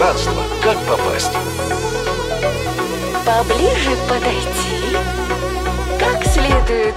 пространство. Как попасть? Поближе подойти. Как следует